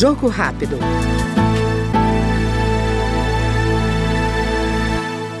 Jogo rápido.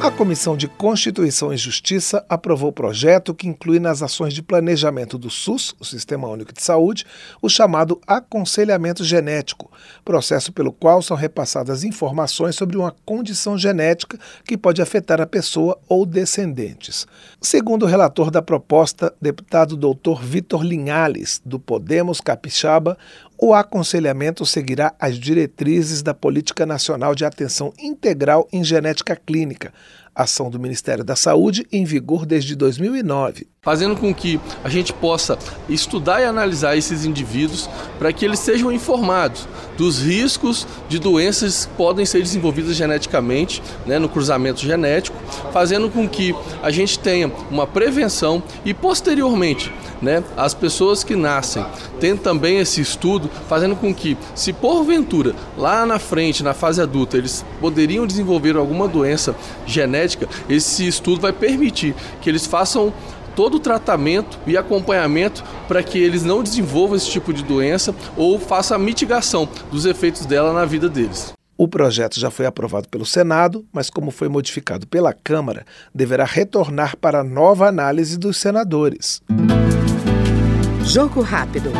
A Comissão de Constituição e Justiça aprovou o projeto que inclui nas ações de planejamento do SUS, o Sistema Único de Saúde, o chamado aconselhamento genético, processo pelo qual são repassadas informações sobre uma condição genética que pode afetar a pessoa ou descendentes. Segundo o relator da proposta, deputado Dr. Vitor Linhales, do Podemos Capixaba, o aconselhamento seguirá as diretrizes da Política Nacional de Atenção Integral em Genética Clínica, ação do Ministério da Saúde em vigor desde 2009. Fazendo com que a gente possa estudar e analisar esses indivíduos para que eles sejam informados dos riscos de doenças que podem ser desenvolvidas geneticamente, né, no cruzamento genético, fazendo com que a gente tenha uma prevenção e posteriormente né, as pessoas que nascem têm também esse estudo, fazendo com que, se porventura lá na frente, na fase adulta, eles poderiam desenvolver alguma doença genética, esse estudo vai permitir que eles façam todo o tratamento e acompanhamento para que eles não desenvolvam esse tipo de doença ou faça a mitigação dos efeitos dela na vida deles. O projeto já foi aprovado pelo Senado, mas, como foi modificado pela Câmara, deverá retornar para nova análise dos senadores. Jogo rápido.